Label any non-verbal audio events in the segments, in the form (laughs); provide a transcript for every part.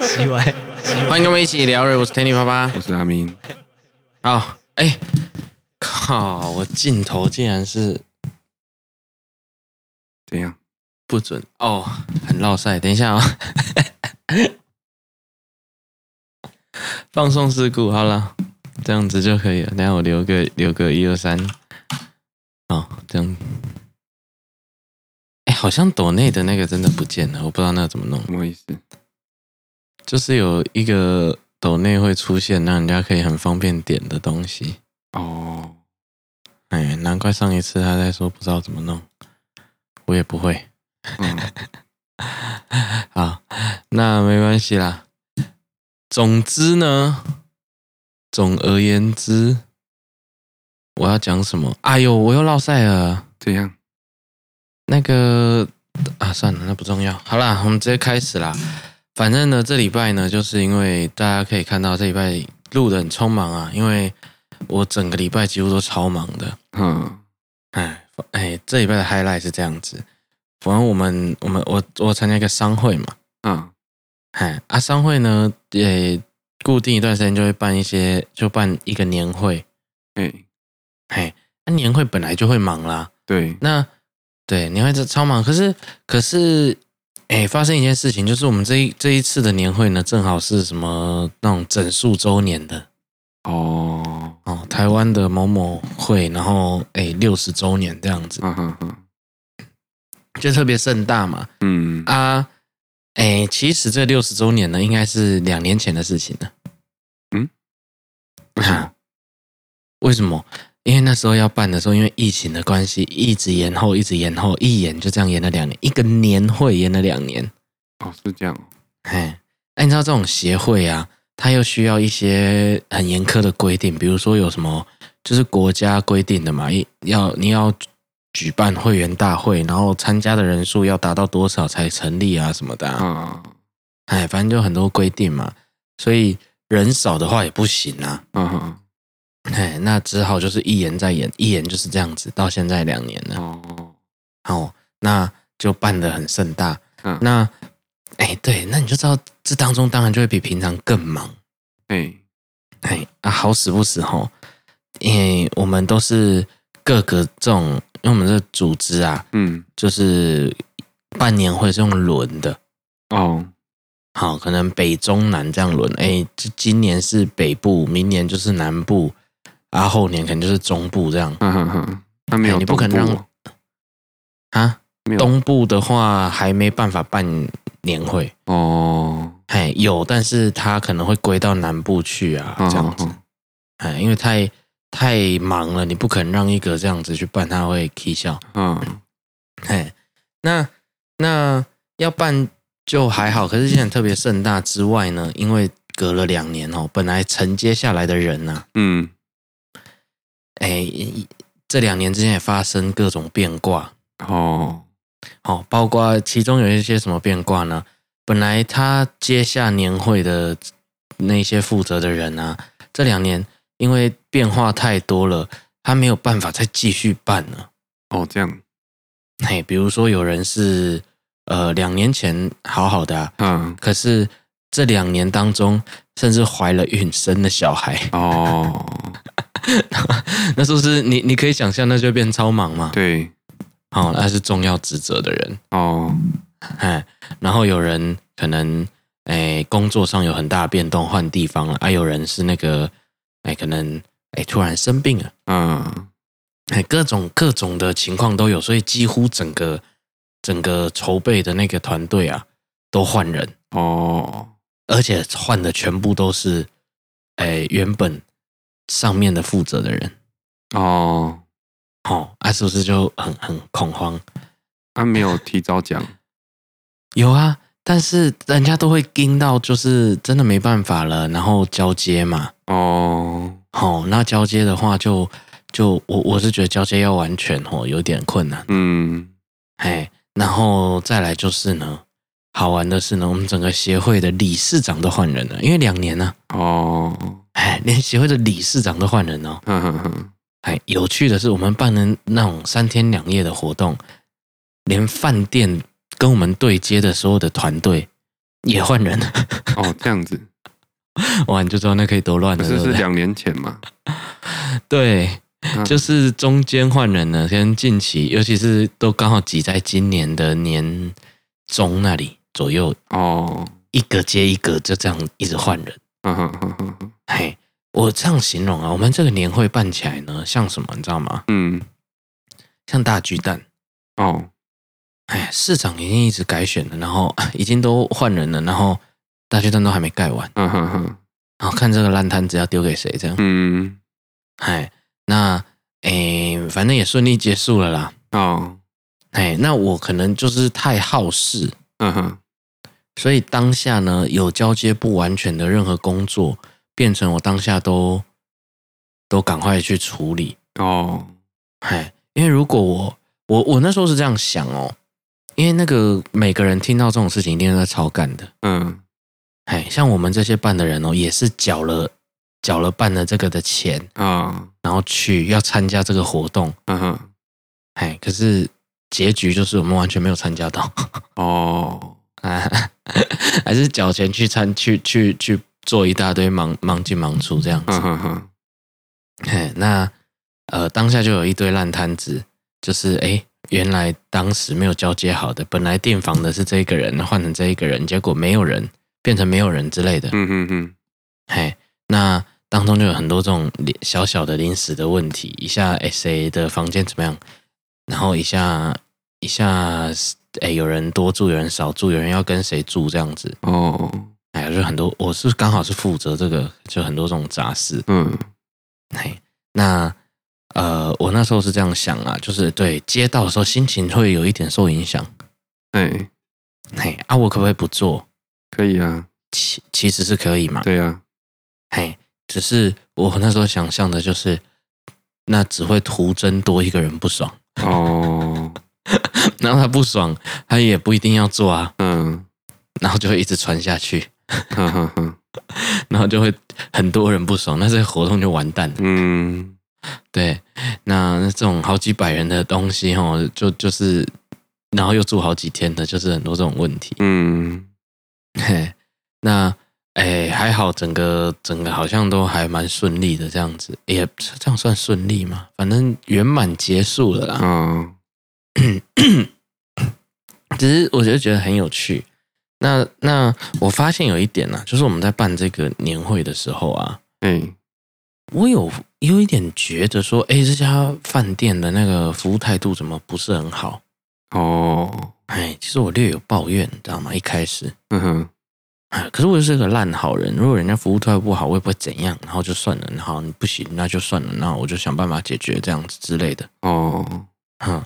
奇怪，欢迎跟我们一起聊，我是天 y 爸爸，我是阿明。好，哎，靠，我镜头竟然是怎样？不准哦，很绕塞。等一下啊、哦，(laughs) 放送事故，好了，这样子就可以了。等下我留个留个一二三，好，这样。哎，好像抖内的那个真的不见了，我不知道那怎么弄。什么意思？就是有一个抖内会出现，让人家可以很方便点的东西。哦，哎，难怪上一次他在说不知道怎么弄，我也不会。嗯，(laughs) 好，那没关系啦。总之呢，总而言之，我要讲什么？哎呦，我又落赛了。怎样？那个啊，算了，那不重要。好啦，我们直接开始啦。反正呢，这礼拜呢，就是因为大家可以看到这礼拜录的很匆忙啊，因为我整个礼拜几乎都超忙的。嗯，哎哎，这礼拜的 highlight 是这样子。反正我们我们我我参加一个商会嘛。嗯，哎啊，商会呢也固定一段时间就会办一些，就办一个年会。哎哎，那年会本来就会忙啦。对，那。对，年会这超忙，可是可是，哎，发生一件事情，就是我们这一这一次的年会呢，正好是什么那种整数周年的哦。哦，台湾的某某会，然后哎六十周年这样子，就特别盛大嘛，嗯。啊，哎，其实这六十周年呢，应该是两年前的事情了，嗯，啊，为什么？因为那时候要办的时候，因为疫情的关系，一直延后，一直延后，一延就这样延了两年，一个年会延了两年。哦，是这样。哎，你知道这种协会啊，它又需要一些很严苛的规定，比如说有什么，就是国家规定的嘛，要你要举办会员大会，然后参加的人数要达到多少才成立啊什么的。啊。哎，反正就很多规定嘛，所以人少的话也不行啊。嗯哼。哎，那只好就是一延再延，一延就是这样子，到现在两年了。哦，好，那就办得很盛大。嗯，那，哎，对，那你就知道这当中当然就会比平常更忙。哎，哎啊，好死不死吼，因为我们都是各个这种，因为我们这组织啊，嗯，就是办年会是用轮的。哦，好，可能北中南这样轮。哎，这今年是北部，明年就是南部。啊，后年可能就是中部这样。嗯哼哼，那没有，你不可能让啊，东部的话还没办法办年会哦。哎，有，但是他可能会归到南部去啊，这样子。哎，因为太太忙了，你不可能让一个这样子去办，他会起笑。嗯，哎，那那要办就还好，可是现在特别盛大之外呢，因为隔了两年哦，本来承接下来的人呢，嗯。哎，这两年之间也发生各种变卦哦，好，包括其中有一些什么变卦呢？本来他接下年会的那些负责的人啊，这两年因为变化太多了，他没有办法再继续办了。哦，这样，嘿，比如说有人是呃两年前好好的啊，嗯，可是这两年当中，甚至怀了孕，生了小孩。哦。(laughs) 那是不是你？你可以想象，那就会变超忙嘛？对，哦，那是重要职责的人。哦，哎，然后有人可能哎工作上有很大的变动，换地方了，啊，有人是那个哎可能哎突然生病了，嗯，哎各种各种的情况都有，所以几乎整个整个筹备的那个团队啊都换人。哦，而且换的全部都是哎原本。上面的负责的人哦，好，啊，是不是就很很恐慌？他没有提早讲，(laughs) 有啊，但是人家都会盯到，就是真的没办法了，然后交接嘛。哦，好，那交接的话就，就就我我是觉得交接要完全哦，有点困难。嗯，哎，然后再来就是呢，好玩的是呢，我们整个协会的理事长都换人了，因为两年呢。哦。哎，连协会的理事长都换人哦。嗯哼哼。哎，有趣的是，我们办的那种三天两夜的活动，连饭店跟我们对接的所有的团队也换人了。哦，这样子，(laughs) 哇，你就知道那可以多乱了。不是是两年前嘛？(laughs) 对，嗯就是中间换人了，跟近期，尤其是都刚好挤在今年的年中那里左右，哦，一个接一个，就这样一直换人。嗯哼哼哼哼，嘿，我这样形容啊，我们这个年会办起来呢，像什么，你知道吗？嗯，像大巨蛋。哦，哎，市长已经一直改选了，然后 (laughs) 已经都换人了，然后大巨蛋都还没盖完，嗯哼哼，然后看这个烂摊子要丢给谁，这样。嗯，哎，那哎，反正也顺利结束了啦。哦，哎，那我可能就是太好事，嗯哼，所以当下呢有交接不完全的任何工作，变成我当下都都赶快去处理。哦，哎，因为如果我我我那时候是这样想哦，因为那个每个人听到这种事情一定是在超干的。嗯，哎，像我们这些办的人哦，也是缴了缴了办了这个的钱，啊，然后去要参加这个活动。嗯哼，哎，可是结局就是我们完全没有参加到。哦，啊，(laughs) 还是缴钱去参去去去做一大堆忙忙进忙出这样子。嗯哼哼，嘿，那呃当下就有一堆烂摊子。就是哎，原来当时没有交接好的，本来订房的是这一个人，换成这一个人，结果没有人，变成没有人之类的。嗯哼哼，嘿，那当中就有很多这种小小的临时的问题，一下 S A 的房间怎么样，然后一下一下哎有人多住，有人少住，有人要跟谁住这样子。哦，哎，就很多，我是刚好是负责这个，就很多这种杂事。嗯，嘿，那。呃，我那时候是这样想啊，就是对接到的时候心情会有一点受影响。哎，嘿啊，我可不可以不做？可以啊，其其实是可以嘛。对啊，嘿，只是我那时候想象的就是，那只会徒增多一个人不爽。哦，(laughs) 然后他不爽，他也不一定要做啊。嗯，然后就会一直传下去，哈哈哈，(laughs) 然后就会很多人不爽，那这个活动就完蛋了。嗯。对，那这种好几百人的东西哦，就就是，然后又住好几天的，就是很多这种问题。嗯，(laughs) 嘿，那哎，还好，整个整个好像都还蛮顺利的，这样子，也这样算顺利吗？反正圆满结束了啦。嗯，(coughs) 只是我觉得觉得很有趣。那那我发现有一点呢、啊，就是我们在办这个年会的时候啊，嗯。我有有一点觉得说，哎，这家饭店的那个服务态度怎么不是很好？哦，哎，其实我略有抱怨，你知道吗？一开始，嗯哼，哎，可是我就是个烂好人。如果人家服务态度不好，我也不会怎样，然后就算了。然后你不行，那就算了，那我就想办法解决这样子之类的。哦，哼，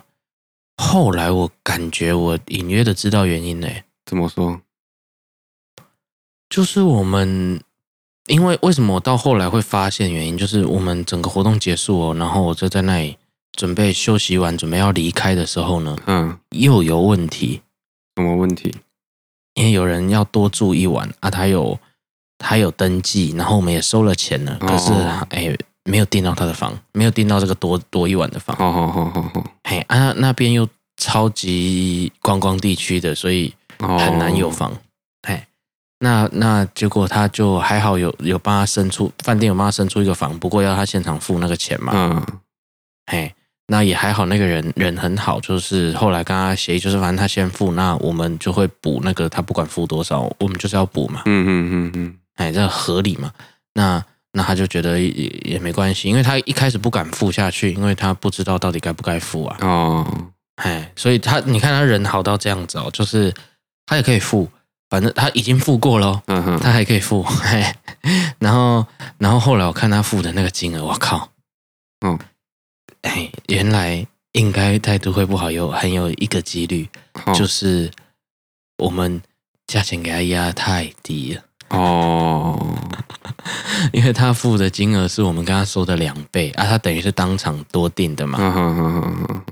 后来我感觉我隐约的知道原因嘞。怎么说？就是我们。因为为什么我到后来会发现原因，就是我们整个活动结束哦，然后我就在那里准备休息完，准备要离开的时候呢，嗯，又有问题。什么问题？因为有人要多住一晚啊，他有他有登记，然后我们也收了钱了，可是哎，没有订到他的房，没有订到这个多多一晚的房。好好好好好，嘿啊，那边又超级观光地区的，所以很难有房。那那结果他就还好有有帮他生出饭店有帮他生出一个房，不过要他现场付那个钱嘛。嗯，嘿，那也还好，那个人人很好，就是后来跟他协议，就是反正他先付，那我们就会补那个他不管付多少，我们就是要补嘛。嗯嗯嗯嗯，哎，这合理嘛？那那他就觉得也也没关系，因为他一开始不敢付下去，因为他不知道到底该不该付啊。哦，哎，所以他你看他人好到这样子哦，就是他也可以付。反正他已经付过了，嗯哼，他还可以付，嘿，然后，然后后来我看他付的那个金额，我靠，嗯，哎，原来应该态度会不好，有很有一个几率，就是我们价钱给他压太低了，哦，(laughs) 因为他付的金额是我们跟他说的两倍啊，他等于是当场多订的嘛，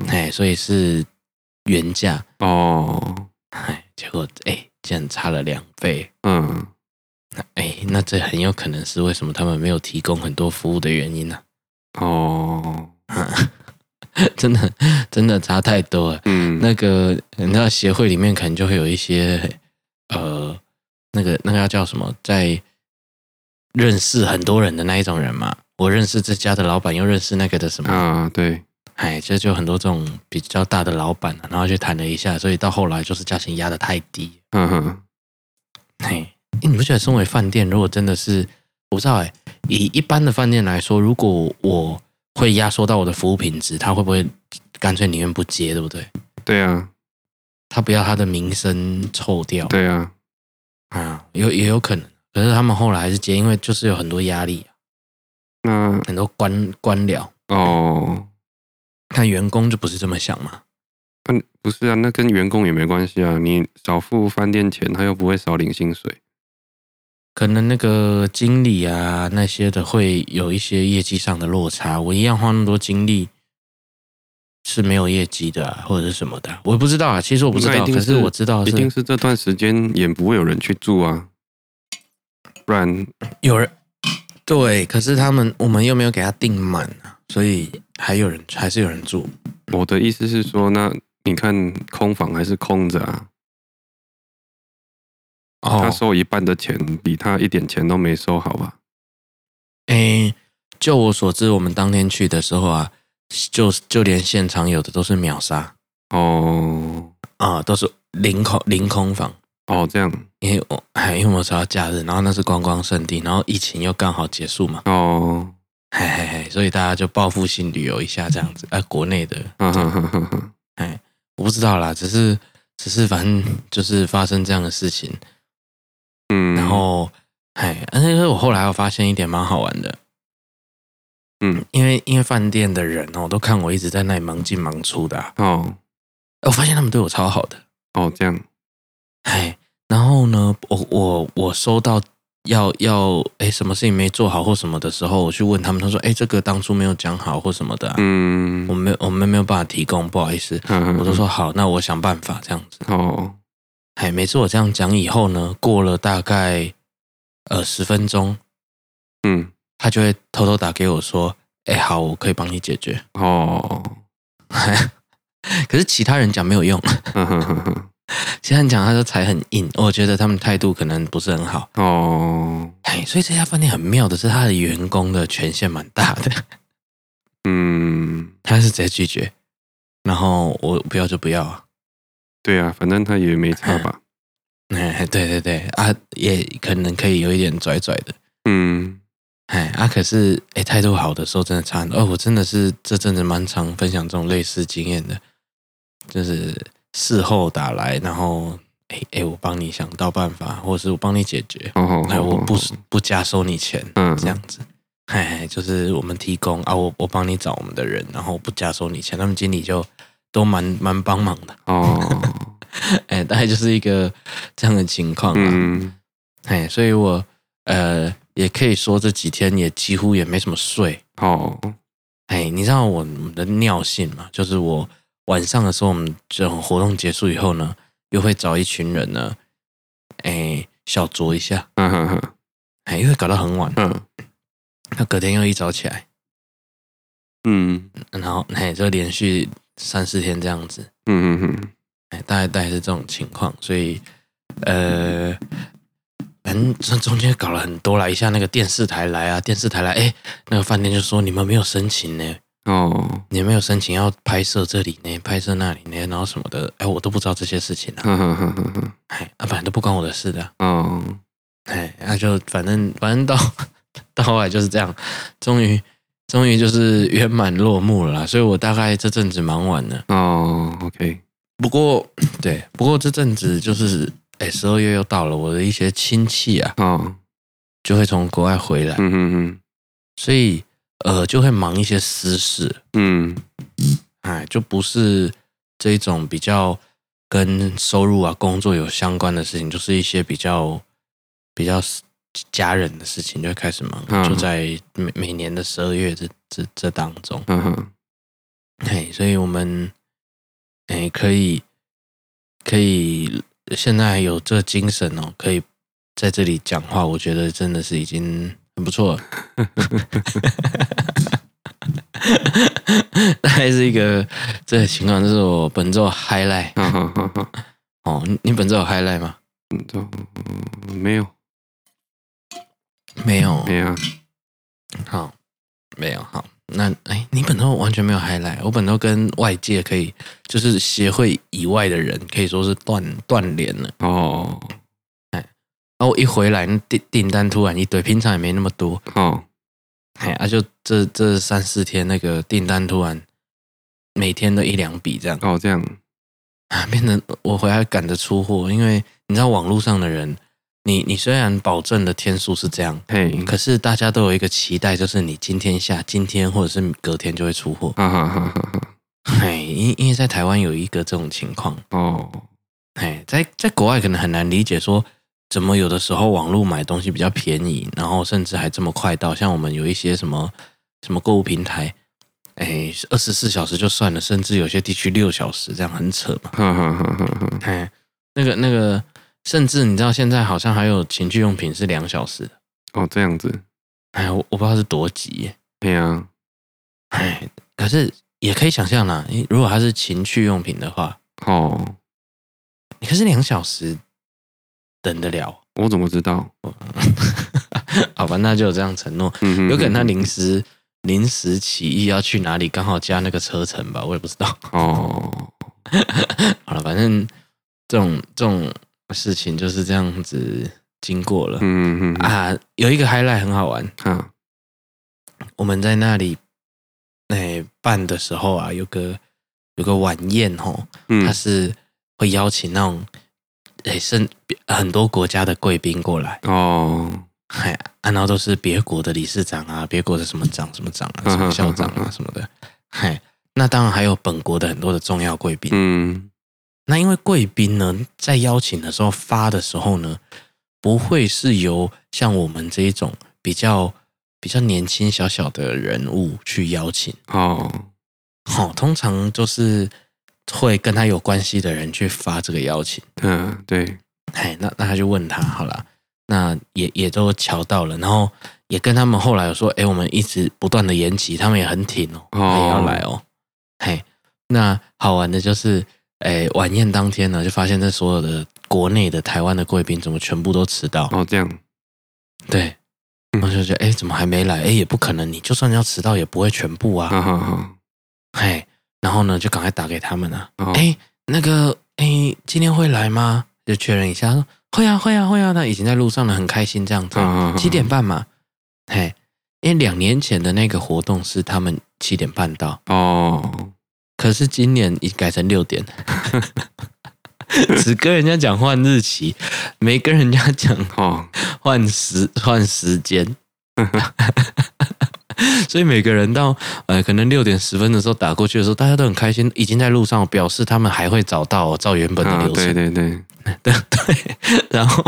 哎，所以是原价，哦，哎，结果哎。竟然差了两倍，嗯，哎，那这很有可能是为什么他们没有提供很多服务的原因呢？哦，(laughs) 真的真的差太多了，嗯，那个你知道协会里面可能就会有一些呃那个那个要叫什么，在认识很多人的那一种人嘛。我认识这家的老板，又认识那个的什么啊？对，哎，就就很多这种比较大的老板，然后去谈了一下，所以到后来就是价钱压的太低。嗯哼，哎，你不觉得身为饭店，如果真的是我不知道哎，以一般的饭店来说，如果我会压缩到我的服务品质，他会不会干脆宁愿不接，对不对？对啊，他不要他的名声臭掉。对啊，啊，有也有可能，可是他们后来还是接，因为就是有很多压力。那很多官官僚哦，那员工就不是这么想嘛。嗯，不是啊，那跟员工也没关系啊。你少付饭店钱，他又不会少领薪水。可能那个经理啊那些的会有一些业绩上的落差。我一样花那么多精力是没有业绩的啊，或者是什么的，我不知道啊。其实我不知道，可是我知道是，一定是这段时间也不会有人去住啊，不然有人。对，可是他们我们又没有给他订满啊，所以还有人还是有人住。我的意思是说，那你看空房还是空着啊？哦，他收一半的钱，比他一点钱都没收好吧？哎，就我所知，我们当天去的时候啊，就就连现场有的都是秒杀哦，啊，都是零空零空房。哦，这样，因为我还 (laughs) 因为我说要假日，然后那是观光胜地，然后疫情又刚好结束嘛。哦，嘿嘿嘿，所以大家就报复性旅游一下这样子，哎、呃，国内的，嗯哼哼哼哼，哎，我不知道啦，只是只是反正就是发生这样的事情，嗯，然后，哎，但是我后来我发现一点蛮好玩的，嗯，因为因为饭店的人哦，都看我一直在那里忙进忙出的、啊，哦，我发现他们对我超好的，哦，这样。哎，然后呢，我我我收到要要哎什么事情没做好或什么的时候，我去问他们，他说哎这个当初没有讲好或什么的、啊，嗯，我没我们没有办法提供，不好意思，(laughs) 我都说好，那我想办法这样子。哦，哎，每次我这样讲以后呢，过了大概呃十分钟，嗯，他就会偷偷打给我说，哎好，我可以帮你解决。哦，(laughs) 可是其他人讲没有用。其他人讲，他说才很硬，我觉得他们态度可能不是很好哦。哎，所以这家饭店很妙的是，他的员工的权限蛮大的。嗯，他是直接拒绝，然后我不要就不要啊。对啊，反正他也没差吧。哎，对对对啊，也可能可以有一点拽拽的。嗯，哎啊，可是哎，态度好的时候真的差很多。哦，我真的是这阵子蛮常分享这种类似经验的，就是。事后打来，然后哎哎，我帮你想到办法，或者是我帮你解决，哎，我不不加收你钱，嗯，这样子，哎，就是我们提供啊，我我帮你找我们的人，然后不加收你钱，他们经理就都蛮蛮帮忙的哦，(laughs) 哎，大概就是一个这样的情况啊，嗯，哎，所以我呃也可以说这几天也几乎也没什么睡。哦，哎，你知道我的尿性嘛，就是我。晚上的时候，我们这种活动结束以后呢，又会找一群人呢，哎，小酌一下，嗯哼哼，哎，因为搞到很晚，嗯，他隔天又一早起来，嗯，然后哎，就连续三四天这样子，嗯嗯嗯，哎，大概大概是这种情况，所以呃，反正这中间搞了很多啦，一下那个电视台来啊，电视台来，哎，那个饭店就说你们没有申请呢。哦，你没有申请要拍摄这里呢，拍摄那里呢，然后什么的，哎，我都不知道这些事情啊。(laughs) 哎，啊，反正都不关我的事的。哦，哎，那、啊、就反正反正到 (laughs) 到后来就是这样，终于终于就是圆满落幕了啦。所以我大概这阵子忙完了。哦，OK。不过对，不过这阵子就是，哎，十二月又到了，我的一些亲戚啊，哦，就会从国外回来。嗯嗯嗯，所以。呃，就会忙一些私事，嗯，哎，就不是这种比较跟收入啊、工作有相关的事情，就是一些比较比较家人的事情，就会开始忙。嗯、就在每每年的十二月这这这当中，嗯哼，哎，所以我们哎可以可以现在有这精神哦，可以在这里讲话，我觉得真的是已经。很不错，(laughs) 大概是一个这个情况，这是我本周 highlight。哦，你本周有 highlight 吗？嗯，没有，没有，没有。好，没有好。那哎，你本周完全没有 highlight，我本周跟外界可以就是协会以外的人可以说是断断联了哦。哎，然后我一回来，订订单突然一堆，平常也没那么多哦。哎，啊，就这这三四天那个订单突然每天都一两笔这样哦，这样啊，变成我回来赶着出货，因为你知道网络上的人。你你虽然保证的天数是这样，嘿，可是大家都有一个期待，就是你今天下，今天或者是隔天就会出货。哈哈哈哈哈。嘿，因因为在台湾有一个这种情况哦，嘿，在在国外可能很难理解，说怎么有的时候网络买东西比较便宜，然后甚至还这么快到，像我们有一些什么什么购物平台，哎，二十四小时就算了，甚至有些地区六小时，这样很扯嘛。哈哈哈哈哈。嘿，那个那个。甚至你知道现在好像还有情趣用品是两小时哦，这样子，哎，我我不知道是多急，对啊，哎，可是也可以想象啦，如果它是情趣用品的话，哦，可是两小时等得了？我怎么知道？(laughs) 好吧，那就有这样承诺，有可能他临时临时起意要去哪里，刚好加那个车程吧，我也不知道。哦，(laughs) 好了，反正这种这种。事情就是这样子经过了，嗯嗯啊，有一个 highlight 很好玩，啊，我们在那里哎办的时候啊，有个有个晚宴哦，他是会邀请那种哎甚很多国家的贵宾过来哦，嗨，然后都是别国的理事长啊，别国的什么长什么长啊，什么校长啊什么的，嗨，那当然还有本国的很多的重要贵宾，嗯。那因为贵宾呢，在邀请的时候发的时候呢，不会是由像我们这一种比较比较年轻小小的人物去邀请哦，好，通常就是会跟他有关系的人去发这个邀请。嗯，对，哎，那那他就问他好了，那也也都瞧到了，然后也跟他们后来有说，哎，我们一直不断的延期，他们也很挺哦，也要来哦，嘿，那好玩的就是。哎，晚宴当天呢，就发现这所有的国内的台湾的贵宾怎么全部都迟到？哦，这样，对，我就觉得，哎，怎么还没来？哎，也不可能，你就算要迟到，也不会全部啊。好好好，嘿，然后呢，就赶快打给他们了。哎，那个，哎，今天会来吗？就确认一下，说会啊，会啊，会啊。他已经在路上了，很开心这样子。七点半嘛，嘿，因为两年前的那个活动是他们七点半到。哦。可是今年已改成六点，(laughs) 只跟人家讲换日期，没跟人家讲换时换时间，(laughs) 所以每个人到呃可能六点十分的时候打过去的时候，大家都很开心，已经在路上，表示他们还会找到照原本的流程。啊、对对 (laughs) 对对对。然后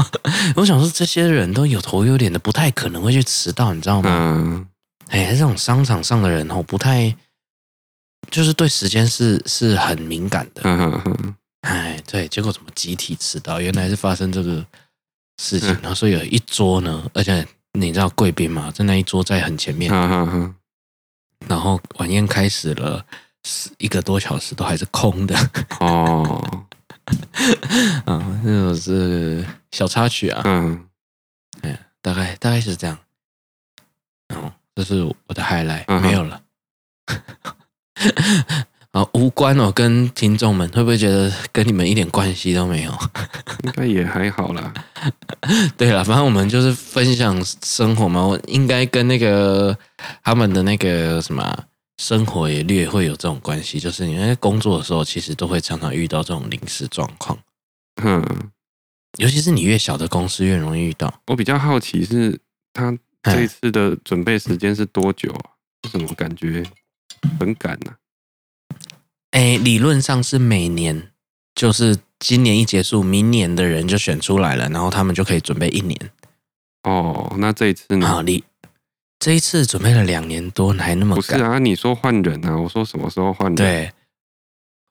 我想说，这些人都有头有脸的，不太可能会去迟到，你知道吗？嗯。哎，这种商场上的人哦，不太。就是对时间是是很敏感的，哎，对，结果怎么集体迟到？原来是发生这个事情，然后所以有一桌呢，而且你知道贵宾嘛，在那一桌在很前面，然后晚宴开始了，一个多小时都还是空的。哦，(laughs) 啊，那种是小插曲啊，嗯，哎，大概大概是这样，哦，这是我的 highlight，没有了。(laughs) 啊，无关哦，跟听众们会不会觉得跟你们一点关系都没有？(laughs) 应该也还好啦。(laughs) 对了，反正我们就是分享生活嘛，我应该跟那个他们的那个什么生活也略会有这种关系，就是你在工作的时候，其实都会常常遇到这种临时状况。嗯，尤其是你越小的公司越容易遇到。我比较好奇是他这一次的准备时间是多久啊？怎么感觉？很赶呐，哎，理论上是每年，就是今年一结束，明年的人就选出来了，然后他们就可以准备一年。哦，那这一次呢？好，你这一次准备了两年多，还那么赶？不是啊，你说换人啊？我说什么时候换人？对，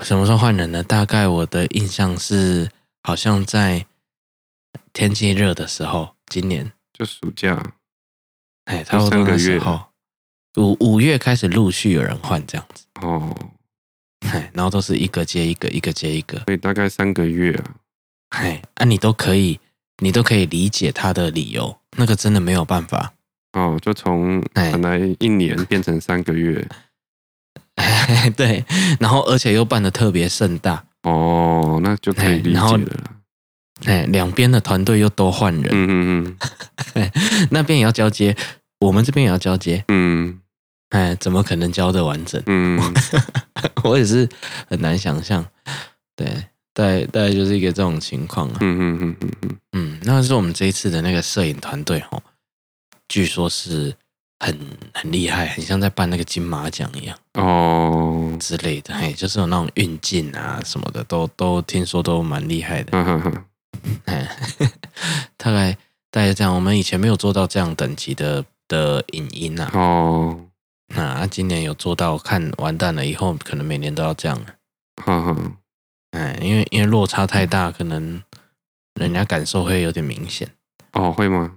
什么时候换人呢？大概我的印象是，好像在天气热的时候，今年就暑假，哎，差不多那时候。五五月开始陆续有人换这样子哦，然后都是一个接一个，一个接一个，所以大概三个月啊。哎，啊，你都可以，你都可以理解他的理由，那个真的没有办法。哦，就从本来一年变成三个月，哎，(laughs) 对，然后而且又办的特别盛大。哦，那就可以理解了。哎，两边的团队又都换人，嗯嗯 (laughs) 嗯，那边也要交接，我们这边也要交接，嗯，哎，怎么可能教的完整？嗯，(laughs) 我也是很难想象，对，大概大概就是一个这种情况啊，嗯嗯嗯嗯嗯，嗯，那是我们这一次的那个摄影团队哦，据说是很很厉害，很像在办那个金马奖一样哦之类的，哎，就是有那种运镜啊什么的，都都听说都蛮厉害的，嗯哼哼。哎，(laughs) 大概大概这样。我们以前没有做到这样等级的的影音啊。哦，那今年有做到，看完蛋了以后，可能每年都要这样了。嗯哼，哎，因为因为落差太大，可能人家感受会有点明显。哦，会吗？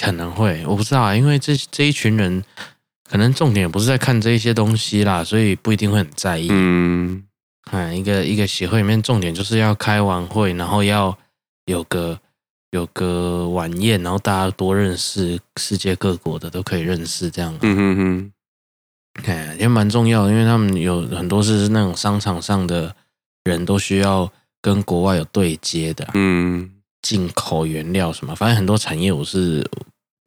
可能会，我不知道啊。因为这这一群人，可能重点不是在看这一些东西啦，所以不一定会很在意。嗯。嗯，一个一个协会里面，重点就是要开完会，然后要有个有个晚宴，然后大家多认识世界各国的都可以认识，这样。嗯哼哼，哎，也蛮重要的，因为他们有很多是那种商场上的人都需要跟国外有对接的，嗯，进口原料什么，反正很多产业我是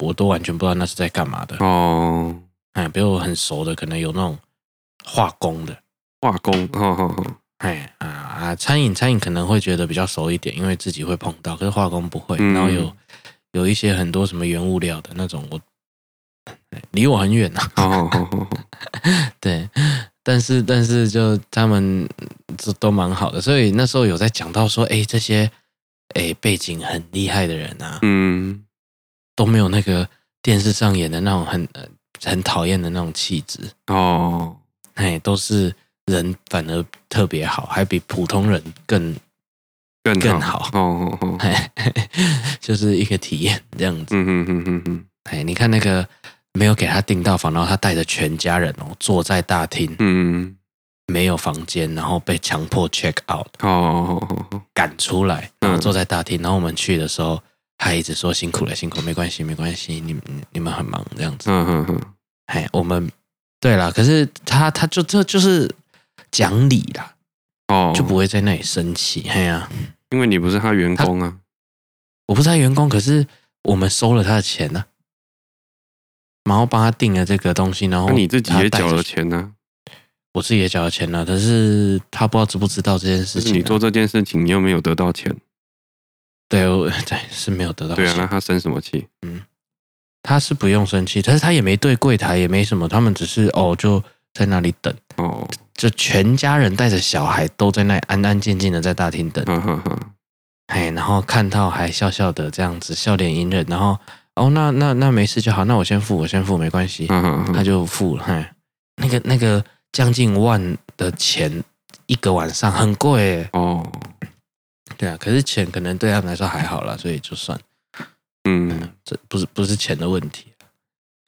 我都完全不知道那是在干嘛的哦。哎，比如我很熟的，可能有那种化工的。化工，哎啊啊！餐饮餐饮可能会觉得比较熟一点，因为自己会碰到，可是化工不会。嗯、然后有有一些很多什么原物料的那种，我离我很远呐、啊。哦哦哦对，但是但是就他们都都蛮好的，所以那时候有在讲到说，哎，这些哎背景很厉害的人啊，嗯，都没有那个电视上演的那种很很讨厌的那种气质哦，哎，都是。人反而特别好，还比普通人更更更好哦哦哦，(laughs) 就是一个体验这样子。嗯嗯嗯嗯嗯。哎，你看那个没有给他订到房，然后他带着全家人哦坐在大厅，嗯，没有房间，然后被强迫 check out 哦哦，赶出来，然后坐在大厅，然后我们去的时候，他一直说辛苦了，辛苦，没关系，没关系，你你们很忙这样子。嗯嗯嗯。哎，我们对了，可是他他就这就是。讲理啦，哦，就不会在那里生气，嘿呀、啊，因为你不是他员工啊，我不是他员工，可是我们收了他的钱呢、啊，然后帮他订了这个东西，然后你自己也缴了钱呢、啊，我自己也缴了钱了、啊，可是他不知道知不知道这件事情、做这件事情，你又没有得到钱，对，我对是没有得到钱，对啊，那他生什么气？嗯，他是不用生气，但是他也没对柜台也没什么，他们只是哦就在那里等。哦。就全家人带着小孩都在那里安安静静的在大厅等，嗯哼哼哎，然后看到还笑笑的这样子，笑脸迎人，然后哦，那那那没事就好，那我先付，我先付，没关系，嗯哼他就付了，嘿，那个那个将近万的钱一个晚上很贵。哦，对啊，可是钱可能对他们来说还好啦，所以就算，嗯，这不是不是钱的问题，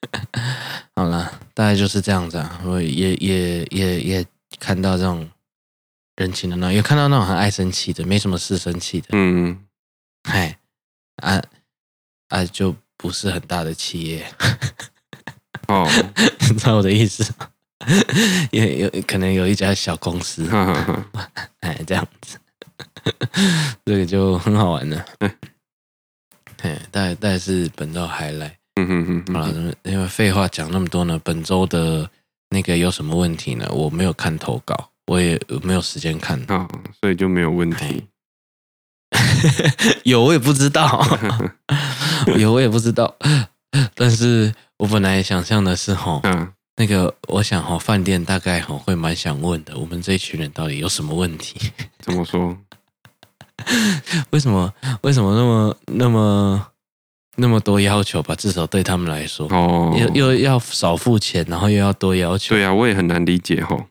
(laughs) 好了，大概就是这样子啊，我也也也也。看到这种人情的那，也看到那种很爱生气的，没什么事生气的，嗯，哎，啊啊，就不是很大的企业，哦，(laughs) 你知道我的意思吗？(laughs) 也有可能有一家小公司，哎，这样子，这个就很好玩了，哎，大概大概是本周还来，嗯嗯嗯，好了，因为废话讲那么多呢，本周的。那个有什么问题呢？我没有看投稿，我也没有时间看啊，所以就没有问题。(laughs) 有我也不知道，(laughs) 有我也不知道。但是我本来想象的是哈，嗯，那个我想哈，饭店大概哈会蛮想问的，我们这一群人到底有什么问题？怎么说？(laughs) 为什么？为什么那么那么？那么多要求吧，至少对他们来说，哦，又又要少付钱，然后又要多要求。对啊，我也很难理解哈。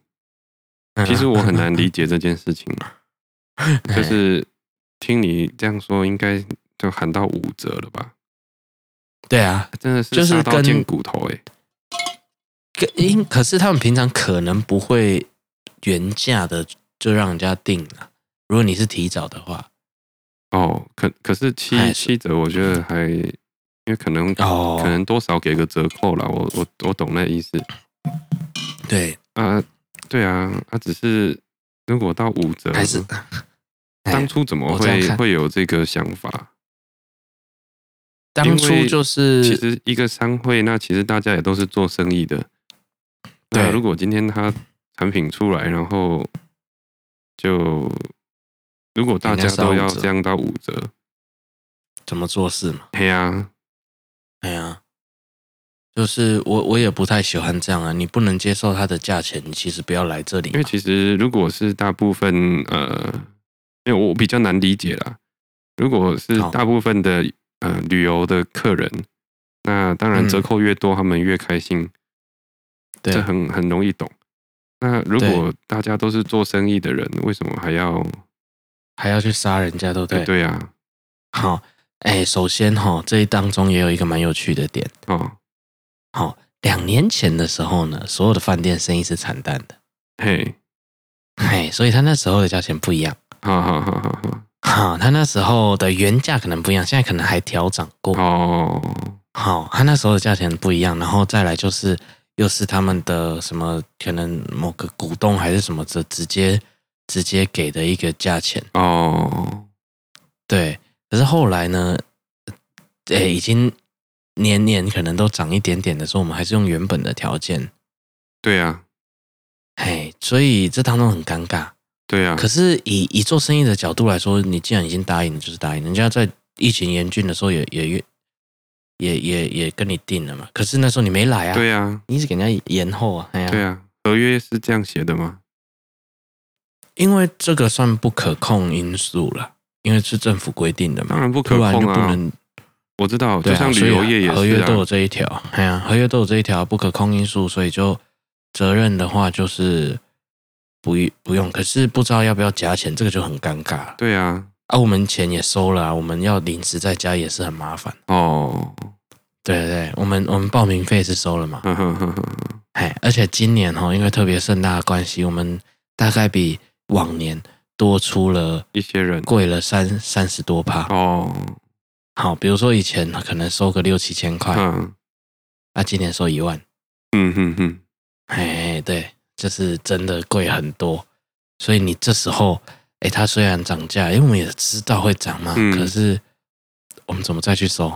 其实我很难理解这件事情，(laughs) 就是听你这样说，应该就喊到五折了吧？对啊，真的是杀到见骨头哎。因可是他们平常可能不会原价的就让人家定了，如果你是提早的话。哦，可可是七七折，我觉得还因为可能哦，可能多少给个折扣啦。我我我懂那意思。对啊，对啊，他、啊、只是如果到五折，还是当初怎么会会有这个想法？当初就是其实一个商会，那其实大家也都是做生意的。对，如果今天他产品出来，然后就如果大家都要降到五折，怎么做事嘛？对呀，对呀，就是我我也不太喜欢这样啊。你不能接受它的价钱，你其实不要来这里。因为其实如果是大部分呃，因为我比较难理解啦。如果是大部分的。呃，旅游的客人，那当然折扣越多，嗯、他们越开心，对，这很很容易懂。那如果大家都是做生意的人，为什么还要还要去杀人家？都对，对呀。好，哎，首先哈，这一当中也有一个蛮有趣的点哦。好，两年前的时候呢，所有的饭店生意是惨淡的，嘿，嘿，所以他那时候的价钱不一样。好好好好好。好，他那时候的原价可能不一样，现在可能还调涨过。哦，好，他那时候的价钱不一样，然后再来就是又是他们的什么，可能某个股东还是什么的，直接直接给的一个价钱。哦，对，可是后来呢，诶，已经年年可能都涨一点点的时候，我们还是用原本的条件。对啊，嘿，所以这当中很尴尬。对啊，可是以以做生意的角度来说，你既然已经答应了，就是答应。人家在疫情严峻的时候也也也也也也跟你定了嘛。可是那时候你没来啊。对啊，你一直给人家延后啊。哎呀，对啊，合约是这样写的吗？因为这个算不可控因素了，因为是政府规定的嘛。当然不可控啊。不能我知道，就像旅游业也是啊，合约都有这一条。哎呀，合约都有这一条不可控因素，所以就责任的话就是。不不用，可是不知道要不要加钱，这个就很尴尬。对啊，啊，我们钱也收了啊，我们要临时再加也是很麻烦。哦，对对对，我们我们报名费是收了嘛？(laughs) 哎，而且今年哈，因为特别盛大的关系，我们大概比往年多出了一些人，贵了三三十多趴。哦，好，比如说以前可能收个六七千块，嗯，啊，今年收一万。嗯哼哼，哎，对。就是真的贵很多，所以你这时候，哎，它虽然涨价，因为我们也知道会涨嘛，嗯、可是我们怎么再去收？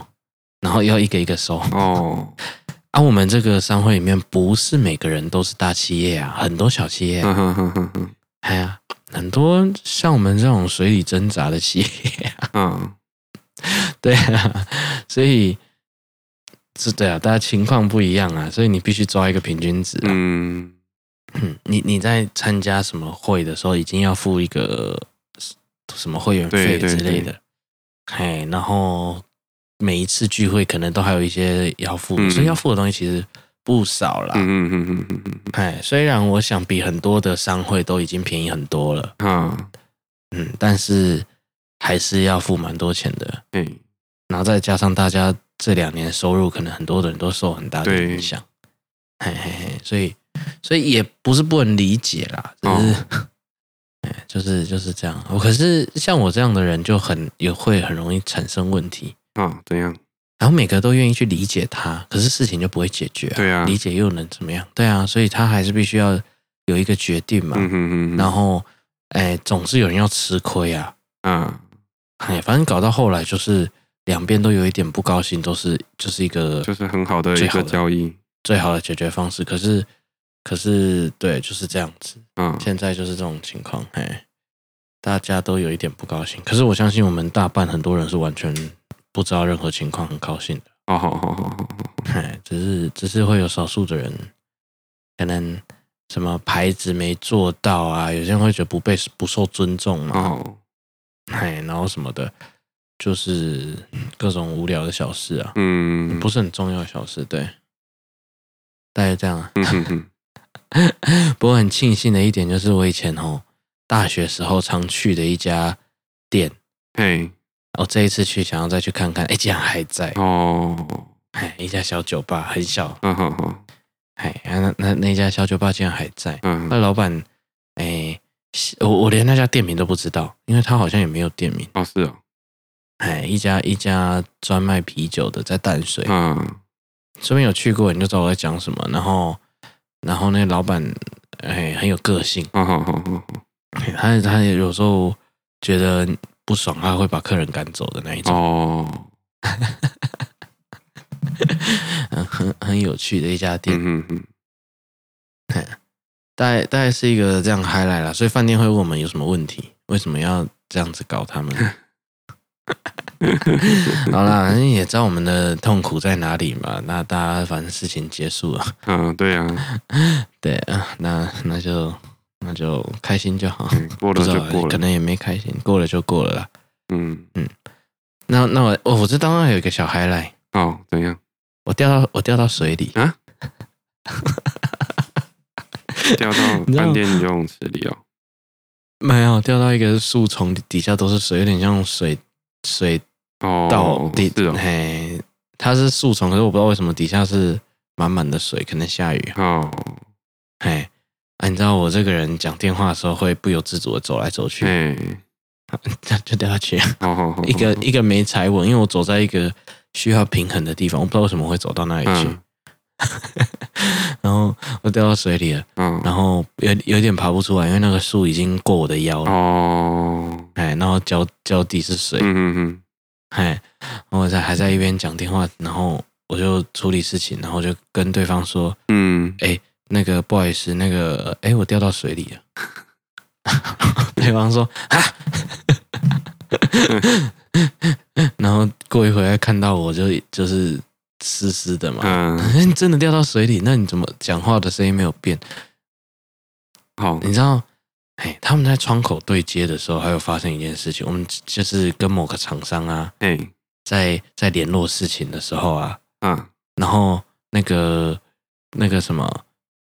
然后要一个一个收哦。(laughs) 啊，我们这个商会里面不是每个人都是大企业啊，很多小企业、啊，嗯哼哼哼，哎呀，很多像我们这种水里挣扎的企业、啊，嗯，(laughs) 对啊，所以是对啊，大家情况不一样啊，所以你必须抓一个平均值、啊，嗯。嗯，你你在参加什么会的时候，已经要付一个什么会员费之类的，哎，然后每一次聚会可能都还有一些要付，嗯、所以要付的东西其实不少啦。嗯嗯嗯嗯嗯嗯。哎，虽然我想比很多的商会都已经便宜很多了，嗯嗯，但是还是要付蛮多钱的。嗯，然后再加上大家这两年收入，可能很多的人都受很大的影响。嘿嘿嘿，所以。所以也不是不能理解啦，(laughs) 就是，哦、就是就是这样。可是像我这样的人就很也会很容易产生问题啊。怎样？然后每个都愿意去理解他，可是事情就不会解决。对啊，理解又能怎么样？对啊，所以他还是必须要有一个决定嘛。嗯哼哼哼。然后，哎，总是有人要吃亏啊。嗯。哎，反正搞到后来就是两边都有一点不高兴，都是就是一个就是很好的一个交易，最好的解决方式。可是。可是，对，就是这样子。嗯，现在就是这种情况，嘿，大家都有一点不高兴。可是我相信，我们大半很多人是完全不知道任何情况，很高兴的。哦，好好好好，哎，只是只是会有少数的人，可能什么牌子没做到啊，有些人会觉得不被不受尊重嘛。哦，哎，然后什么的，就是各种无聊的小事啊。嗯，不是很重要的小事，对，大概这样啊。嗯哼哼。(laughs) 不过很庆幸的一点就是，我以前哦，大学时候常去的一家店，嘿，我这一次去想要再去看看，哎，竟然还在。哦，哎，一家小酒吧，很小，嗯哼哼，哎，那那那家小酒吧竟然还在，嗯，那老板，哎，我我连那家店名都不知道，因为他好像也没有店名，哦，是哦，哎，一家一家专卖啤酒的在淡水。嗯，这边有去过，你就知道我在讲什么。然后，然后那老板哎很有个性。好好好好好，他他也有时候觉得不爽，他会把客人赶走的那一种。哦，(laughs) 很很有趣的一家店。嗯嗯嗯，大概大概是一个这样 highlight 啦，所以饭店会问我们有什么问题，为什么要这样子搞他们？(laughs) 好啦，你也知道我们的痛苦在哪里嘛。那大家反正事情结束了，嗯，对啊，(laughs) 对啊，那那就那就开心就好，嗯、过了就过了，可能也没开心，过了就过了啦。嗯嗯，那那我哦，我这当然有一个小 highlight 哦，怎样？我掉到我掉到水里啊，(laughs) 掉到饭店游泳池里哦。没有掉到一个树丛底下都是水，有点像水水到底哦，嘿，它是树丛，可是我不知道为什么底下是满满的水，可能下雨哦。嘿，啊，你知道我这个人讲电话的时候会不由自主的走来走去，嗯 (laughs) 就掉下去，哦，(laughs) 一个一个没踩稳，因为我走在一个需要平衡的地方，我不知道为什么会走到那里去。嗯。(laughs) 然后我掉到水里了，嗯，然后有有点爬不出来，因为那个树已经过我的腰了，哦，哎，然后脚脚底是水，嗯嗯嗯，哎，我在还在一边讲电话，然后我就处理事情，然后就跟对方说，嗯，哎，那个不好意思，那个，哎，我掉到水里了，对方说啊，然后过一会儿看到我就就是。湿湿的嘛，嗯，真的掉到水里，那你怎么讲话的声音没有变？好，你知道，哎，他们在窗口对接的时候，还有发生一件事情，我们就是跟某个厂商啊，哎，在在联络事情的时候啊，嗯，然后那个那个什么，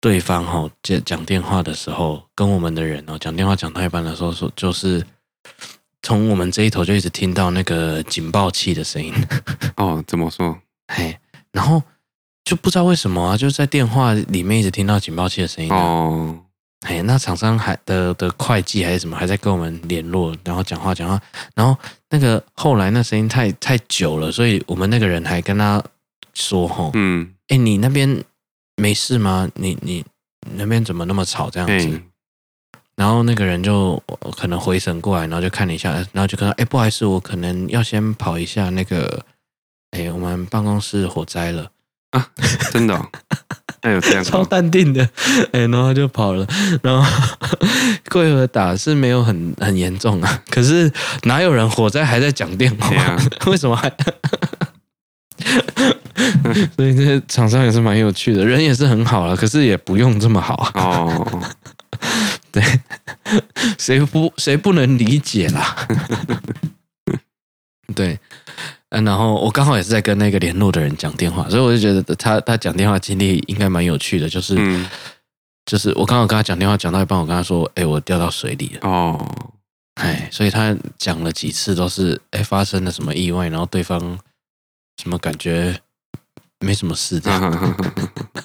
对方哈接讲电话的时候，跟我们的人哦讲电话讲到一半的时候，说就是从我们这一头就一直听到那个警报器的声音。(laughs) 哦，怎么说？嘿，然后就不知道为什么啊，就在电话里面一直听到警报器的声音，啊。哦，嘿，那厂商还的的会计还是什么，还在跟我们联络，然后讲话讲话，然后那个后来那声音太太久了，所以我们那个人还跟他说：“吼，嗯，哎，你那边没事吗？你你那边怎么那么吵这样子？”然后那个人就可能回神过来，然后就看了一下，然后就跟他：“哎，不好意思，我可能要先跑一下那个。”哎，我们办公室火灾了啊！真的、哦，(laughs) 还有这样超淡定的，哎，然后就跑了。然后过一会打是没有很很严重啊，可是哪有人火灾还在讲电话？啊、(laughs) 为什么还？(laughs) 所以这些厂商也是蛮有趣的，人也是很好了，可是也不用这么好哦。(laughs) 对，谁不谁不能理解啦？(laughs) 对。嗯，然后我刚好也是在跟那个联络的人讲电话，所以我就觉得他他讲电话经历应该蛮有趣的，就是、嗯、就是我刚好跟他讲电话讲到一半，我跟他说：“哎，我掉到水里了。”哦，哎，所以他讲了几次都是哎发生了什么意外，然后对方什么感觉没什么事这样。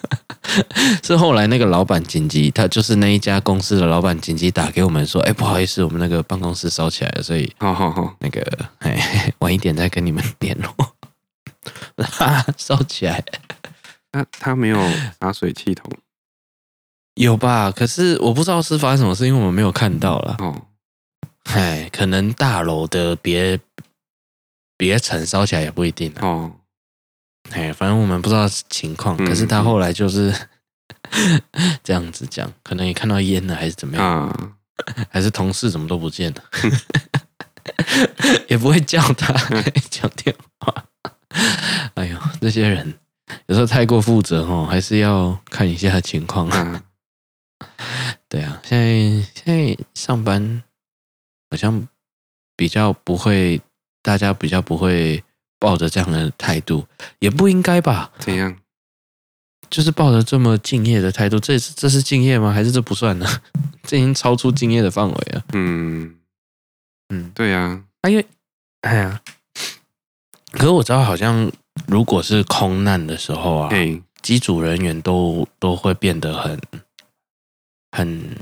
(laughs) 是后来那个老板紧急，他就是那一家公司的老板紧急打给我们说：“哎，不好意思，我们那个办公室烧起来了，所以好好好，那个哎晚一点再跟你们联络。” (laughs) 烧起来，他他没有洒水系统，有吧？可是我不知道是发生什么事，因为我们没有看到了。哦，哎，可能大楼的别别层烧起来也不一定哦。哎，反正我们不知道情况，可是他后来就是 (laughs) 这样子讲，可能也看到烟了，还是怎么样，还是同事怎么都不见了，(laughs) 也不会叫他讲电话。哎呦，这些人有时候太过负责哦，还是要看一下情况啊。对啊，现在现在上班好像比较不会，大家比较不会。抱着这样的态度也不应该吧？怎样？就是抱着这么敬业的态度，这是这是敬业吗？还是这不算呢？(laughs) 这已经超出敬业的范围了。嗯嗯，对呀，啊，因为哎呀，可是我知道，好像如果是空难的时候啊，机组人员都都会变得很很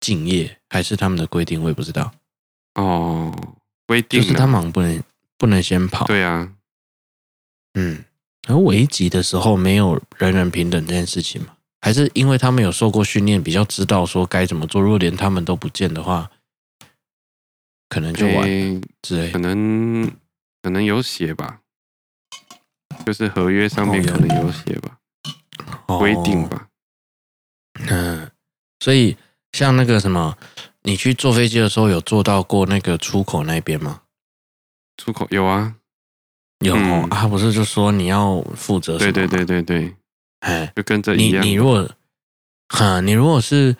敬业，还是他们的规定？我也不知道。哦，规定就是他们不能。不能先跑。对啊，嗯，而危急的时候没有人人平等这件事情嘛？还是因为他们有受过训练，比较知道说该怎么做？如果连他们都不见的话，可能就完了之类。可能可能有写吧，就是合约上面可能有写吧，规、哦、定吧。嗯，所以像那个什么，你去坐飞机的时候有坐到过那个出口那边吗？出口有啊，有、嗯、啊，不是就说你要负责什么？对对对对对，哎，就跟着一样。你你如果，哈，你如果是，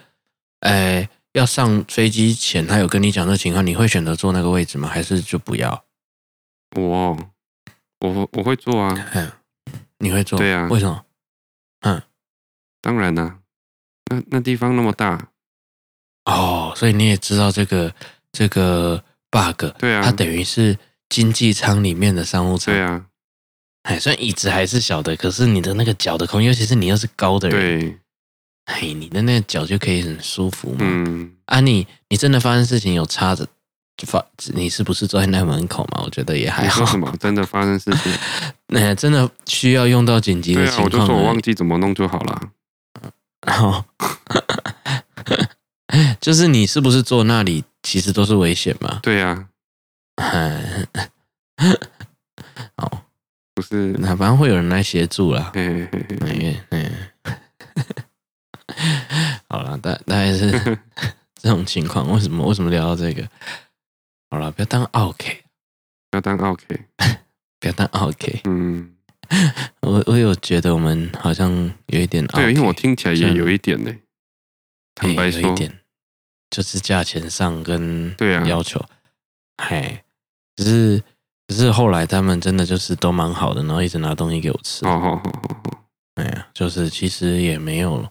哎，要上飞机前他有跟你讲这情况，你会选择坐那个位置吗？还是就不要？我我我会坐啊，嗯，你会坐？对啊，为什么？嗯，当然啦、啊。那那地方那么大，哦，所以你也知道这个这个 bug，对啊，它等于是经济舱里面的商务舱，对啊，哎，虽然椅子还是小的，可是你的那个脚的空间，尤其是你又是高的人，对，哎，你的那个脚就可以很舒服嘛。嗯，啊你，你你真的发生事情有插着发，你是不是坐在那门口嘛？我觉得也还好。什么？真的发生事情？那 (laughs) 真的需要用到紧急的情况，啊，我就说我忘记怎么弄就好了。然后，(laughs) (laughs) 就是你是不是坐那里，其实都是危险嘛？对呀、啊。(laughs) 哦，不是，那反正会有人来协助啦。嘿嘿嘿嗯，(laughs) 好了，大大概是这种情况。为什么？为什么聊到这个？好了，不要当 OK，不要当 OK，不要当 OK。嗯。我我有觉得我们好像有一点、OK，对，因为我听起来也有一点呢。坦白说，有一点，就是价钱上跟对啊要求，哎，只是只是后来他们真的就是都蛮好的，然后一直拿东西给我吃。哦哦哦哦，哎呀，就是其实也没有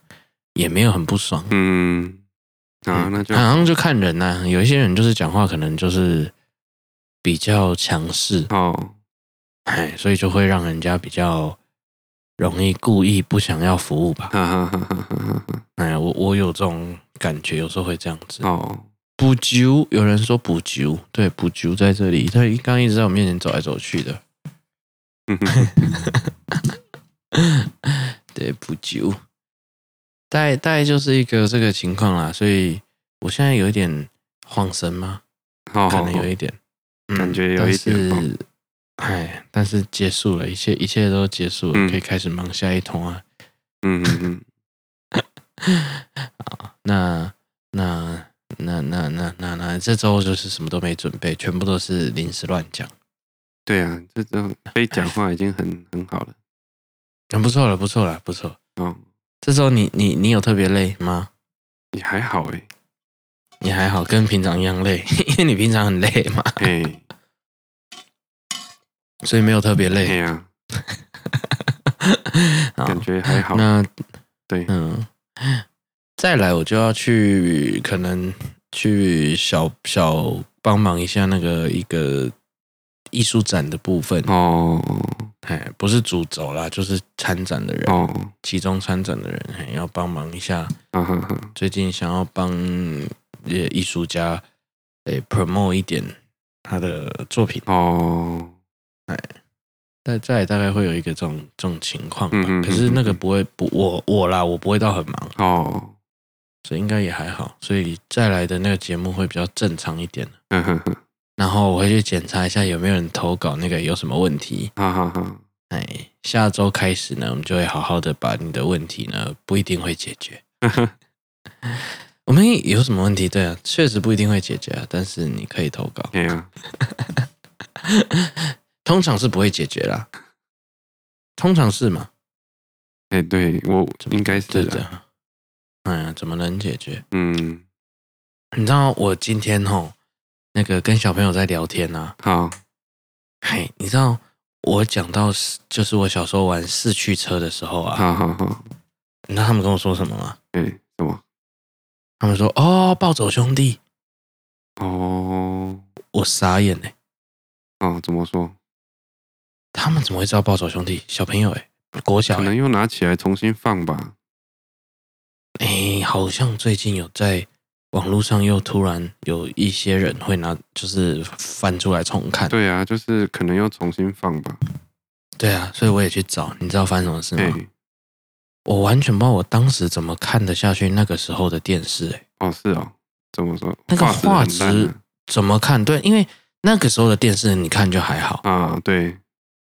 也没有很不爽。嗯啊，那就好像就看人呐、啊，有一些人就是讲话可能就是比较强势哦。哎，所以就会让人家比较容易故意不想要服务吧。哎，我我有这种感觉，有时候会这样子。哦，补酒，有人说补酒，对，补酒在这里，他刚刚一直在我面前走来走去的。(laughs) 对，补酒，大概大概就是一个这个情况啦。所以我现在有一点晃神吗？可能有一点，感觉有一点。哎，但是结束了，一切一切都结束了，嗯、可以开始忙下一通啊。嗯嗯嗯。啊，(laughs) 那那那那那那那这周就是什么都没准备，全部都是临时乱讲。对啊，这周可以讲话已经很很好了，很不错了，不错了，不错。哦，这周你你你有特别累吗？你还好哎，你还好，跟平常一样累，(laughs) 因为你平常很累嘛。哎。(laughs) 所以没有特别累，对呀，感觉还好。那对，嗯，再来我就要去，可能去小小帮忙一下那个一个艺术展的部分。哦。哎，不是主轴啦，就是参展的人哦，其中参展的人还要帮忙一下。嗯哼哼，最近想要帮艺术家诶 promote 一点他的作品。哦。哎，再再大概会有一个这种这种情况吧，嗯嗯嗯嗯，可是那个不会不我我啦，我不会到很忙。哦，所以应该也还好，所以再来的那个节目会比较正常一点。嗯哼哼，然后我会去检查一下有没有人投稿，那个有什么问题。哈哈哈，哎，下周开始呢，我们就会好好的把你的问题呢，不一定会解决。(laughs) 我们有什么问题？对啊，确实不一定会解决啊，但是你可以投稿。对啊。通常是不会解决啦，通常是嘛？哎、欸，对我应该是对的。哎呀，怎么能解决？嗯，你知道我今天吼那个跟小朋友在聊天啊。好，嘿，你知道我讲到就是我小时候玩四驱车的时候啊。好好好，你知道他们跟我说什么吗？哎、欸，什么？他们说：“哦，暴走兄弟。”哦，我傻眼嘞。哦，怎么说？他们怎么会知道暴走兄弟？小朋友哎，国小可能又拿起来重新放吧。哎，好像最近有在网络上又突然有一些人会拿，就是翻出来重看。对啊，就是可能又重新放吧。对啊，所以我也去找，你知道发生什么事吗？我完全不知道我当时怎么看得下去那个时候的电视。欸，哎，哦，是哦，怎么说？那个画质怎么看？对，因为那个时候的电视你看就还好啊，对。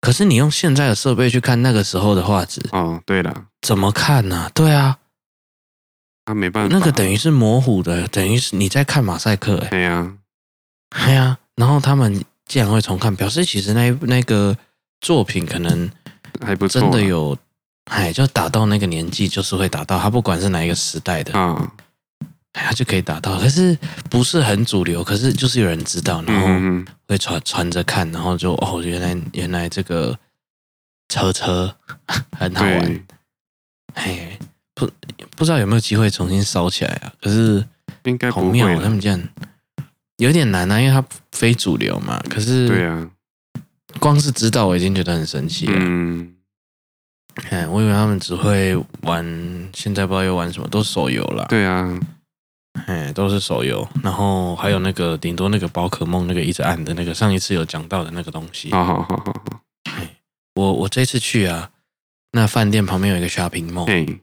可是你用现在的设备去看那个时候的画质，哦，对了，怎么看呢？对啊，他没办法，那个等于是模糊的，等于是你在看马赛克。欸，哎，对呀，对呀。然后他们竟然会重看，表示其实那那个作品可能还不错，真的有。哎，就打到那个年纪，就是会打到他，不管是哪一个时代的啊，哎，他就可以打到。可是不是很主流，可是就是有人知道，然后会传传着看，然后就哦，原来原来这个车车 (laughs) 很好玩。哎，不不知道有没有机会重新烧起来啊？可是应该不妙，他们这样有点难啊，因为它非主流嘛。可是对啊，光是知道我已经觉得很神奇了。嗯。哎，我以为他们只会玩，现在不知道又玩什么，都是手游了。对啊，哎，都是手游，然后还有那个顶多那个宝可梦那个一直按的那个，上一次有讲到的那个东西。好好好好好。哎，我我这次去啊，那饭店旁边有一个 shopping mall，嘿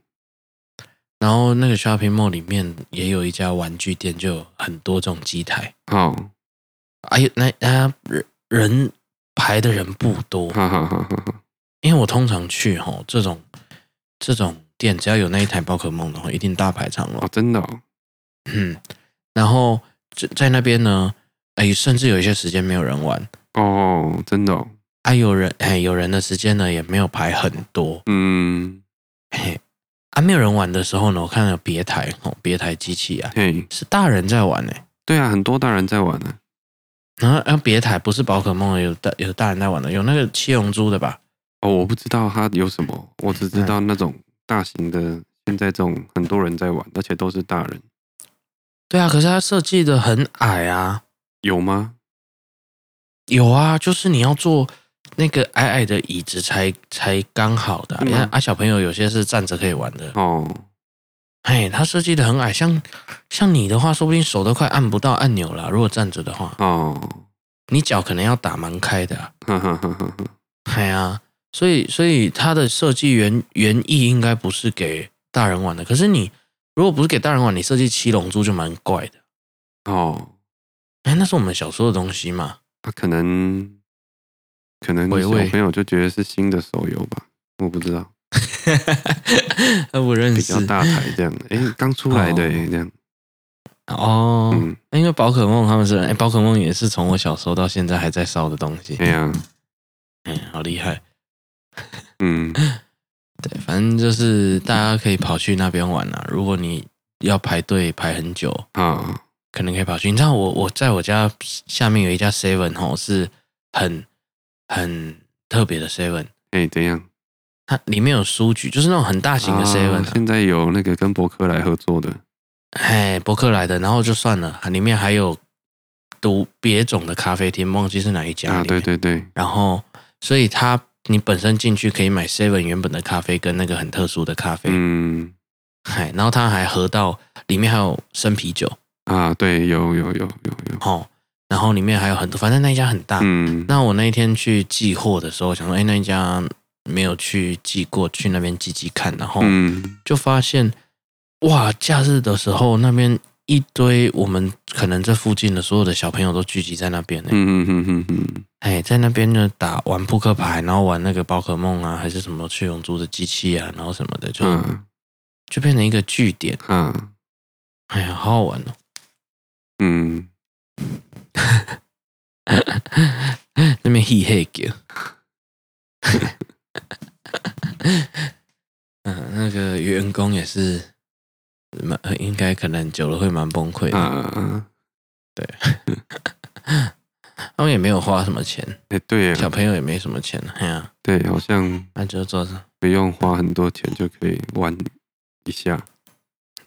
然后那个 shopping mall 里面也有一家玩具店，就有很多这种机台。好，哎呦，那那人人排的人不多。好好好好好。因为我通常去吼这种这种店，只要有那一台宝可梦的话，一定大排长龙。哦，真的哦。嗯，然后在在那边呢，哎，甚至有一些时间没有人玩。哦，真的哦。啊，有人哎，有人的时间呢也没有排很多。嗯，嘿，啊，没有人玩的时候呢，我看到有别台哦，别台机器啊，对，是大人在玩呢。对啊，很多大人在玩呢。然后然后，别台不是宝可梦，有大有大人在玩的，有那个七龙珠的吧？哦，我不知道它有什么，我只知道那种大型的，现在这种很多人在玩，而且都是大人。对啊，可是它设计的很矮啊。有吗？有啊，就是你要坐那个矮矮的椅子才才刚好的。你看啊，小朋友有些是站着可以玩的。哦，哎，它设计的很矮，像像你的话，说不定手都快按不到按钮了。如果站着的话，哦，你脚可能要打蛮开的。哈哈哈哈哈。哎呀。所以，所以它的设计原原意应该不是给大人玩的。可是你如果不是给大人玩，你设计七龙珠就蛮怪的哦。哎，那是我们小时候的东西嘛？他可能可能小朋友就觉得是新的手游吧？我不知道。(laughs) 他不认识。比较大牌这样，哎，(laughs) 刚出来的这样。哦，嗯，因为宝可梦他们是，哎，宝可梦也是从我小时候到现在还在烧的东西。对呀，嗯，好厉害。嗯，(laughs) 对，反正就是大家可以跑去那边玩啊。如果你要排队排很久啊，可能可以跑去。你知道我我在我家下面有一家 Seven 吼，是很很特别的 Seven。哎，怎样？它里面有书局，就是那种很大型的 Seven。现在有那个跟博客来合作的，哎，博客来的，然后就算了，里面还有独别种的咖啡厅，忘记是哪一家。啊，对对对。然后，所以它。你本身进去可以买 Seven 原本的咖啡跟那个很特殊的咖啡，嗯，嗨，然后他还喝到里面还有生啤酒啊，对，有有有有有，哦，然后里面还有很多，反正那一家很大，嗯，那我那一天去寄货的时候，想说，哎，那一家没有去寄过，去那边寄寄看，然后就发现，哇，假日的时候那边。一堆我们可能这附近的所有的小朋友都聚集在那边呢。嗯嗯嗯嗯哎，在那边呢打玩扑克牌，然后玩那个宝可梦啊，还是什么去龙珠的机器啊，然后什么的，就、嗯、就变成一个据点。嗯，哎呀，好好玩哦。嗯，(laughs) 那边嘿嘿叫。(laughs) 嗯，那个员工也是。蛮应该可能久了会蛮崩溃的，嗯，对，(laughs) 他们也没有花什么钱，哎，对，小朋友也没什么钱，哎呀，对，好像那就做着，不用花很多钱就可以玩一下，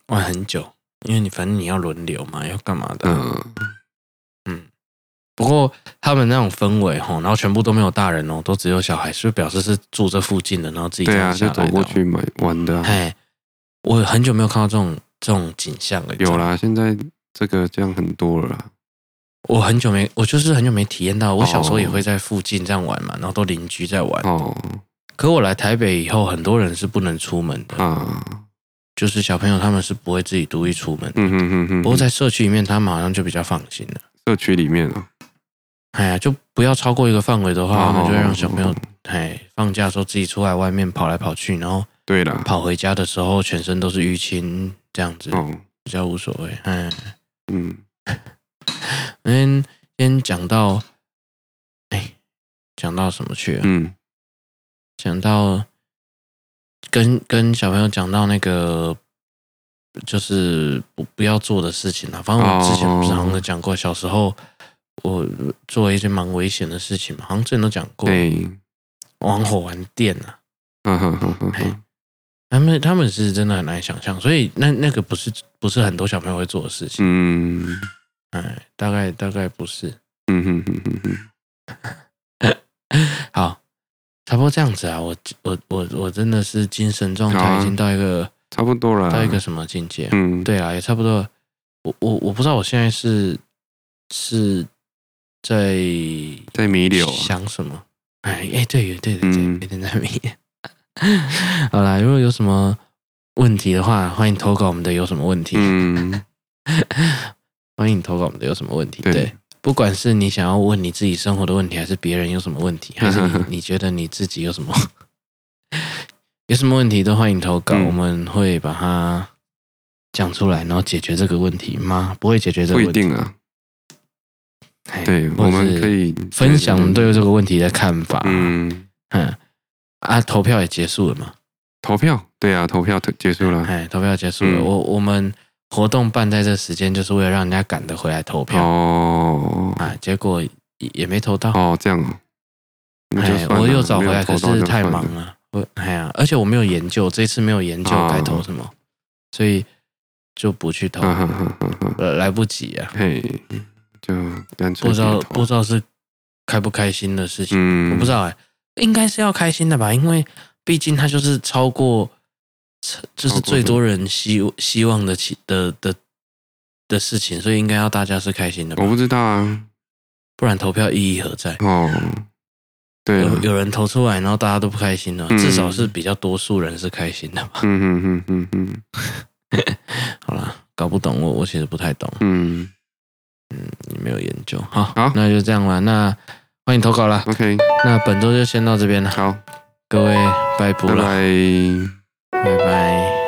玩很久，因为你反正你要轮流嘛，要干嘛的，嗯嗯，不过他们那种氛围吼，然后全部都没有大人哦，都只有小孩，是表示是住这附近的，然后自己对啊，就走过去买玩的，哎。我很久没有看到这种这种景象了。有啦，现在这个这样很多了啦。我很久没，我就是很久没体验到。我小时候也会在附近这样玩嘛，然后都邻居在玩。哦。可我来台北以后，很多人是不能出门的啊。就是小朋友他们是不会自己独立出门的。嗯嗯嗯嗯。不过在社区里面，他们好像就比较放心了。社区里面啊，哎呀，就不要超过一个范围的话，我们就会让小朋友哎放假的时候自己出来外面跑来跑去，然后对了，跑回家的时候全身都是淤青，这样子比较无所谓。哎，嗯。(laughs) 嗯，先讲到，哎，讲到什么去了？嗯，讲到跟跟小朋友讲到那个，就是不不要做的事情了。反正我之前不是好像讲过，小时候我做了一些蛮危险的事情嘛，好像之前都讲过。对，玩火玩电啊，嗯哼哼哼，他们他们是真的很难想象，所以那那个不是不是很多小朋友会做的事情。嗯。哎，大概大概不是，嗯哼哼哼哼，(laughs) 好，差不多这样子啊。我我我我真的是精神状态已经到一个差不多了，到一个什么境界？嗯，对啊，也差不多。我我我不知道我现在是是在在弥留想什么？哎哎，对对对对，有点在弥留。(laughs) 好啦，如果有什么问题的话，欢迎投稿我们的有什么问题？嗯。(laughs) 欢迎投稿我们的有什么问题？对，对，不管是你想要问你自己生活的问题，还是别人有什么问题，(laughs) 还是你你觉得你自己有什么有什么问题，都欢迎投稿，嗯、我们会把它讲出来，然后解决这个问题吗？不会解决这个问题，不一定啊。对，我们可以分享我们对这个问题的看法。嗯嗯啊，投票也结束了嘛？投票，对啊，投票结束了。哎，投票结束了。嗯、我我们。活动办在这时间，就是为了让人家赶得回来投票哦。啊，结果也没投到哦，这样。哎，我又找回来，可是太忙了。我哎呀，而且我没有研究，这次没有研究该投什么，所以就不去投，来不及啊。嘿，就不知道不知道是开不开心的事情，我不知道哎，应该是要开心的吧，因为毕竟它就是超过。就是最多人希希望的起的的的事情，所以应该要大家是开心的吧。我不知道啊，不然投票意义何在？哦，对，有有人投出来，然后大家都不开心了，至少是比较多数人是开心的吧。嗯嗯嗯嗯嗯。(laughs) 好了，搞不懂我，我其实不太懂。嗯嗯，你没有研究，好，好，那就这样了。那欢迎投稿了。OK，那本周就先到这边了。好，各位拜拜了。拜拜。